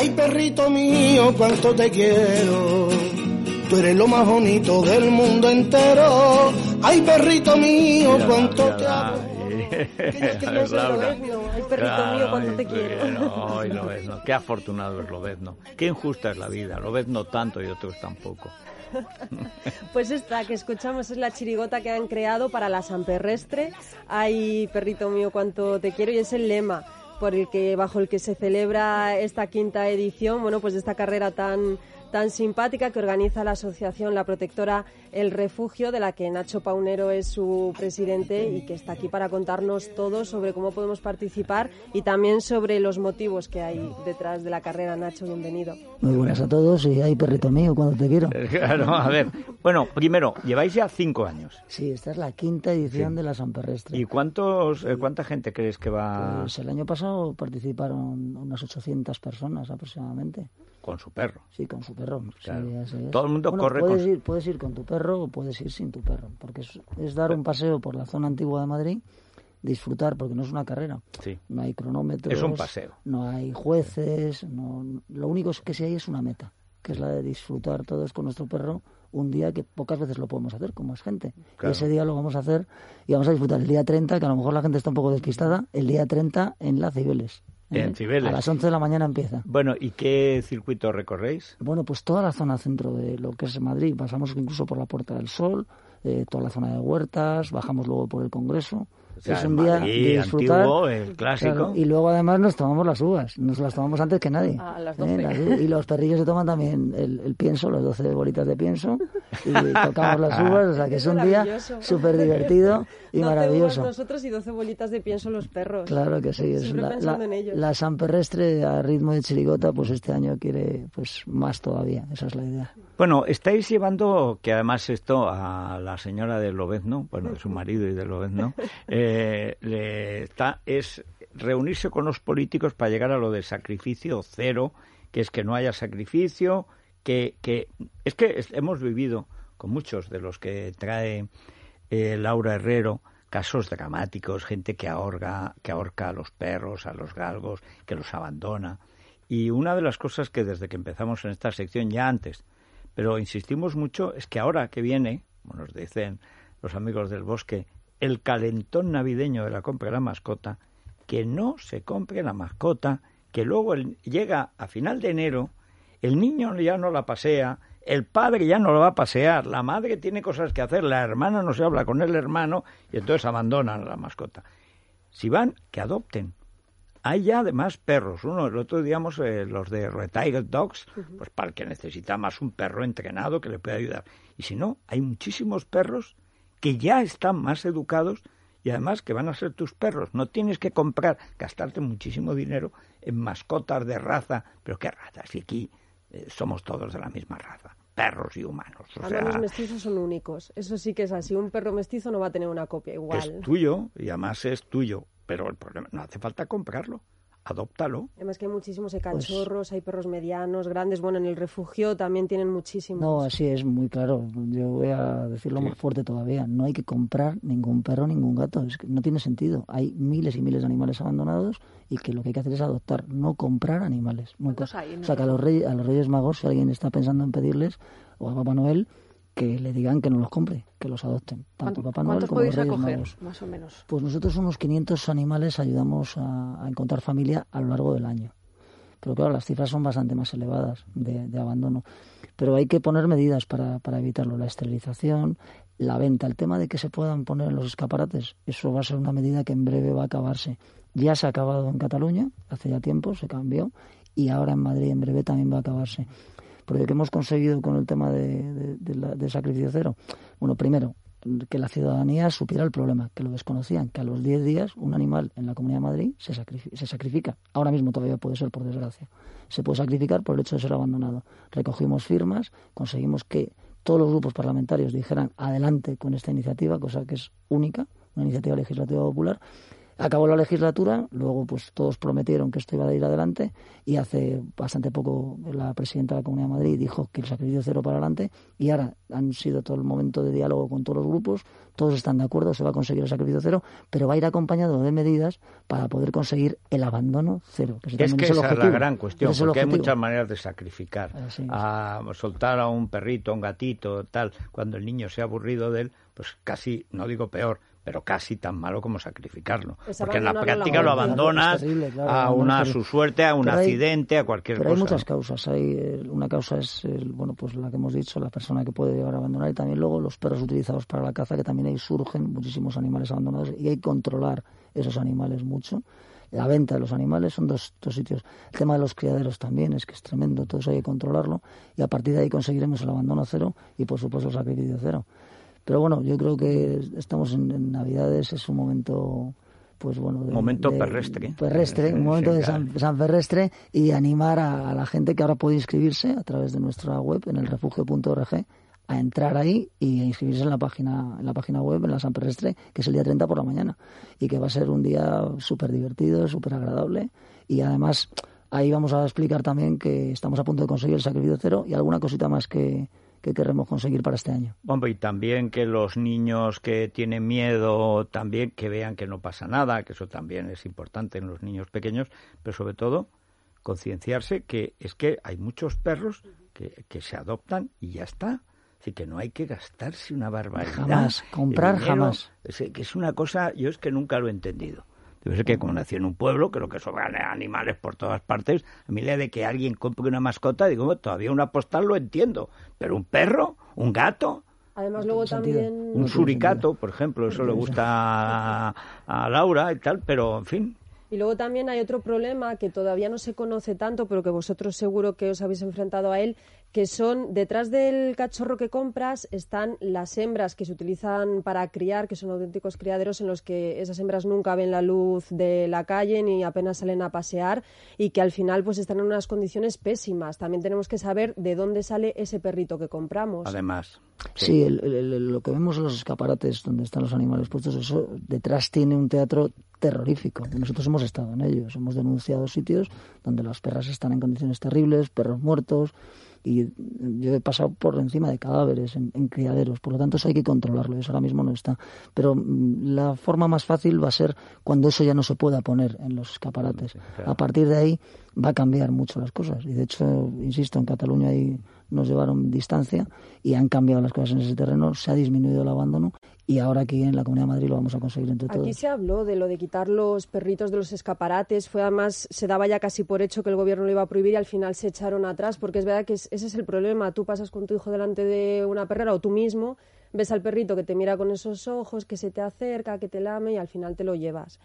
Ay, perrito mío, cuánto te quiero. Tú eres lo más bonito del mundo entero. Ay, perrito mío, cuánto te amo. Ay, perrito mío, cuánto te quiero. Ay, Lobezno. Qué afortunado es Lobezno. Qué injusta es la vida. Lobezno tanto y otros tampoco. Pues esta que escuchamos es la chirigota que han creado para la San Perrestre. Ay, perrito mío, cuánto te quiero. Y es el lema por el que bajo el que se celebra esta quinta edición, bueno, pues de esta carrera tan tan simpática que organiza la asociación La Protectora El Refugio, de la que Nacho Paunero es su presidente y que está aquí para contarnos todo sobre cómo podemos participar y también sobre los motivos que hay detrás de la carrera. Nacho, bienvenido. Muy buenas a todos y hay perrito mío, cuando te quiero. Claro, a ver. Bueno, primero, lleváis ya cinco años. Sí, esta es la quinta edición de la San Perrestre. ¿Y cuántos, eh, cuánta gente crees que va...? Pues el año pasado participaron unas 800 personas aproximadamente. Con su perro. Sí, con su perro. Claro. Sí, así es. Todo el mundo Bueno, corre puedes con... ir, puedes ir con tu perro o puedes ir sin tu perro, porque es, es dar un paseo por la zona antigua de Madrid, disfrutar, porque no es una carrera. Sí. No hay cronómetros. Es un paseo. No hay jueces. No, lo único es que sí hay es una meta, que es la de disfrutar todos con nuestro perro un día que pocas veces lo podemos hacer, como es gente. Claro. Y ese día lo vamos a hacer y vamos a disfrutar el día 30, que a lo mejor la gente está un poco despistada, el día 30 en la Cibeles. ¿Eh? En Cibeles. A las 11 de la mañana empieza. Bueno, ¿y qué circuito recorréis? Bueno, pues toda la zona centro de lo que es Madrid, pasamos incluso por la Puerta del Sol, eh, toda la zona de Huertas, bajamos luego por el Congreso. O sea, es un día Madrid, de disfrutar. antiguo, el clásico. Claro, y luego además nos tomamos las uvas, nos las tomamos antes que nadie. A las ¿eh? 12. y los perrillos se toman también el, el pienso, las 12 bolitas de pienso, y tocamos las uvas, o sea que es un día súper divertido y 12 maravilloso. uvas nosotros y 12 bolitas de pienso los perros. Claro que sí, es la, la- en ellos. la San Perrestre a ritmo de chirigota, pues este año quiere pues más todavía, esa es la idea. Bueno, estáis llevando, que además esto a la señora de Lobezno, bueno, de su marido y de Lobezno, eh, está, es reunirse con los políticos para llegar a lo de sacrificio cero, que es que no haya sacrificio, que, que es que hemos vivido con muchos de los que trae eh, Laura Herrero casos dramáticos, gente que ahorca, que ahorca a los perros, a los galgos, que los abandona. Y una de las cosas que desde que empezamos en esta sección, ya antes, pero insistimos mucho, es que ahora que viene, como nos dicen los amigos del bosque, el calentón navideño de la compra de la mascota, que no se compre la mascota, que luego llega a final de enero, el niño ya no la pasea, el padre ya no la va a pasear, la madre tiene cosas que hacer, la hermana no se habla con el hermano y entonces abandonan a la mascota. Si van, que adopten. Hay ya además perros. Uno, el otro digamos eh, los de Retired Dogs, pues para el que necesita más un perro entrenado que le pueda ayudar. Y si no, hay muchísimos perros que ya están más educados y además que van a ser tus perros. No tienes que comprar, gastarte muchísimo dinero en mascotas de raza. Pero qué raza, si aquí eh, somos todos de la misma raza, perros y humanos. O Además, los mestizos son únicos. Eso sí que es así. Un perro mestizo no va a tener una copia igual. es tuyo y además es tuyo. Pero el problema, no hace falta comprarlo, adóptalo. Además que hay muchísimos, hay Pues cachorros, hay perros medianos, grandes. Bueno, en el refugio también tienen muchísimos. No, así es muy claro. Yo voy a decirlo más fuerte todavía. No hay que comprar ningún perro, ningún gato. Es que no tiene sentido. Hay miles y miles de animales abandonados y que lo que hay que hacer es adoptar, no comprar animales. Muy ¿Cuántos claro. hay en O sea, que a los, reyes, a los Reyes Magos, si alguien está pensando en pedirles, o a Papá Noel, que le digan que no los compre, que los adopten. Tanto ¿Cuánto- Papá Noel ¿Cuántos como podéis Reyes recoger, Magos. más o menos? Pues nosotros unos 500 animales ayudamos a, a encontrar familia a lo largo del año. Pero claro, las cifras son bastante más elevadas de, de abandono. Pero hay que poner medidas para, para evitarlo. La esterilización, la venta, el tema de que se puedan poner en los escaparates, eso va a ser una medida que en breve va a acabarse. Ya se ha acabado en Cataluña, hace ya tiempo, se cambió, y ahora en Madrid en breve también va a acabarse. Porque ¿qué hemos conseguido con el tema de, sacrificio cero? Bueno, primero, que la ciudadanía supiera el problema, que lo desconocían, que a los 10 días un animal en la Comunidad de Madrid se sacrifica. Ahora mismo todavía puede ser, por desgracia. Se puede sacrificar por el hecho de ser abandonado. Recogimos firmas, conseguimos que todos los grupos parlamentarios dijeran adelante con esta iniciativa, cosa que es única, una iniciativa legislativa popular. Acabó la legislatura, luego pues todos prometieron que esto iba a ir adelante y hace bastante poco la presidenta de la Comunidad de Madrid dijo que el sacrificio cero para adelante y ahora han sido todo el momento de diálogo con todos los grupos, todos están de acuerdo, se va a conseguir el sacrificio cero, pero va a ir acompañado de medidas para poder conseguir el abandono cero. Que es que esa es la gran cuestión, porque hay muchas maneras de sacrificar. A soltar a un perrito, a un gatito, tal, cuando el niño se ha aburrido de él, pues casi, no digo peor, pero casi tan malo como sacrificarlo. porque en la práctica lo abandonas a una su suerte, a un accidente, a cualquier cosa. Pero hay muchas causas. Hay eh, una causa es bueno pues la que hemos dicho, la persona que puede llegar a abandonar y también luego los perros utilizados para la caza que también ahí surgen muchísimos animales abandonados y hay que controlar esos animales mucho. La venta de los animales son dos, dos sitios. El tema de los criaderos también es que es tremendo, todo eso hay que controlarlo y a partir de ahí conseguiremos el abandono cero y por supuesto el sacrificio cero. Pero bueno, yo creo que estamos en, Navidades, es un momento pues bueno momento perrestre. perrestre un momento de San, San, Ferrestre y animar a, la gente que ahora puede inscribirse a través de nuestra web en el refugio.org a entrar ahí y a inscribirse en la página en la página web en la San Perrestre que es el día 30 por la mañana. Y que va a ser un día súper divertido súper agradable y además ahí vamos a explicar también que estamos a punto de conseguir el sacrificio cero y alguna cosita más que, que queremos conseguir para este año. Bueno, y también que los niños que tienen miedo también que vean que no pasa nada, que eso también es importante en los niños pequeños, pero sobre todo concienciarse que es que hay muchos perros que, que se adoptan y ya está. Así que no hay que gastarse una barbaridad. Jamás, comprar jamás. Es, que es una cosa, yo es que nunca lo he entendido. Debe ser que como nací en un pueblo, creo que sobran animales por todas partes. A mí la de que alguien compre una mascota, digo, todavía una postal lo entiendo. Pero un perro, un gato, Además, luego también. Un suricato, por ejemplo, eso le gusta a, a, Laura y tal, pero en fin. Y luego también hay otro problema que todavía no se conoce tanto, pero que vosotros seguro que os habéis enfrentado a él, que son detrás del cachorro que compras están las hembras que se utilizan para criar, que son auténticos criaderos en los que esas hembras nunca ven la luz de la calle ni apenas salen a pasear y que al final pues están en unas condiciones pésimas. También tenemos que saber de dónde sale ese perrito que compramos. Además. Sí, lo que vemos en los escaparates donde están los animales puestos, eso detrás tiene un teatro terrorífico. Nosotros hemos estado en ellos, hemos denunciado sitios donde las perras están en condiciones terribles, perros muertos, y yo he pasado por encima de cadáveres en, criaderos, por lo tanto eso hay que controlarlo, eso ahora mismo no está. Pero mm, la forma más fácil va a ser cuando eso ya no se pueda poner en los escaparates. A partir de ahí va a cambiar mucho las cosas y de hecho, insisto, en Cataluña hay nos llevaron distancia y han cambiado las cosas en ese terreno, se ha disminuido el abandono y ahora aquí en la Comunidad de Madrid lo vamos a conseguir entre todos. Aquí se habló de lo de quitar los perritos de los escaparates, fue además, se daba ya casi por hecho que el gobierno lo iba a prohibir y al final se echaron atrás, porque es verdad que ese es el problema, tú pasas con tu hijo delante de una perrera o tú mismo ves al perrito que te mira con esos ojos, que se te acerca, que te lame y al final te lo llevas.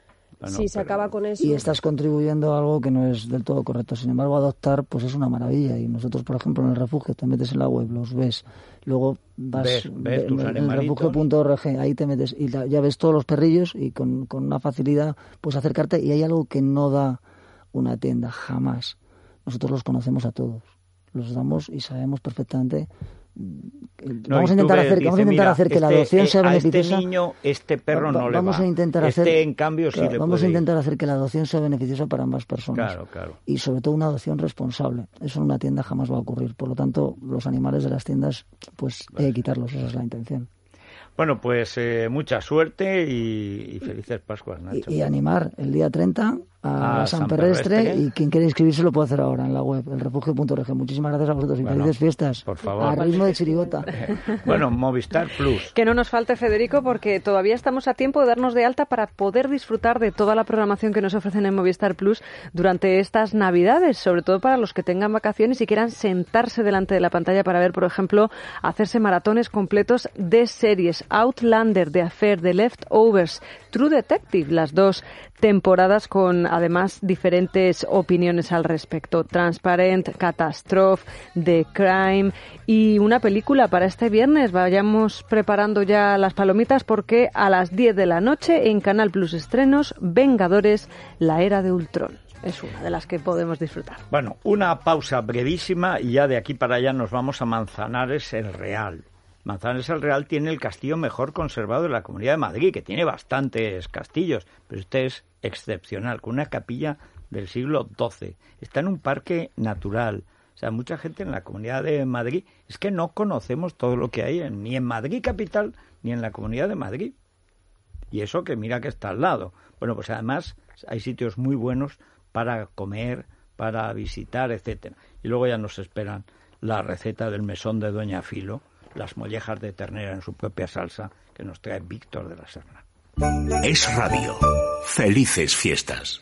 Si se acaba con eso. Y estás contribuyendo a algo que no es del todo correcto. Sin embargo, adoptar pues es una maravilla. Y nosotros, por ejemplo, en el refugio, te metes en la web, los ves. Luego vas en el refugio.org, ahí te metes y ya ves todos los perrillos y con, con una facilidad puedes acercarte. Y hay algo que no da una tienda, jamás. Nosotros los conocemos a todos. Los damos y sabemos perfectamente vamos, a intentar hacer, vamos a intentar hacer que la este, adopción sea este beneficiosa. este niño, este perro no le vamos va. A intentar este, hacer, en cambio, sí le Vamos a intentar hacer que la adopción sea beneficiosa para ambas personas. Claro, claro. Y sobre todo una adopción responsable. Eso en una tienda jamás va a ocurrir. Por lo tanto, los animales de las tiendas, pues hay que quitarlos. Esa es la intención. Bueno, pues eh, mucha suerte y, felices Pascuas, Nacho. Y, y, animar el día 30 a, San, Perrestre, y quien quiera inscribirse lo puede hacer ahora en la web, el refugio.org. Muchísimas gracias a vosotros y felices fiestas. Por favor. A ritmo de chirigota. bueno, Movistar Plus. Que no nos falte, Federico, porque todavía estamos a tiempo de darnos de alta para poder disfrutar de toda la programación que nos ofrecen en Movistar Plus durante estas Navidades, sobre todo para los que tengan vacaciones y quieran sentarse delante de la pantalla para ver, por ejemplo, hacerse maratones completos de series. Outlander, The Affair, The Leftovers, True Detective, las dos temporadas con además diferentes opiniones al respecto. Transparent, Catastrophe, The Crime y una película para este viernes. Vayamos preparando ya las palomitas porque a las 10 de la noche en Canal Plus Estrenos, Vengadores, la era de Ultron es una de las que podemos disfrutar. Bueno, una pausa brevísima y ya de aquí para allá nos vamos a Manzanares el Real. Manzanares el Real tiene el castillo mejor conservado de la Comunidad de Madrid, que tiene bastantes castillos, pero este es excepcional, con una capilla del siglo XII. Está en un parque natural. O sea, mucha gente en la Comunidad de Madrid es que no conocemos todo lo que hay ni en Madrid capital ni en la Comunidad de Madrid. Y eso que mira que está al lado. Bueno, pues además hay sitios muy buenos para comer, para visitar, etcétera. Y luego ya nos esperan la receta del mesón de Doña Filo, las mollejas de ternera en su propia salsa que nos trae Víctor de la Serna. Es radio. Felices fiestas.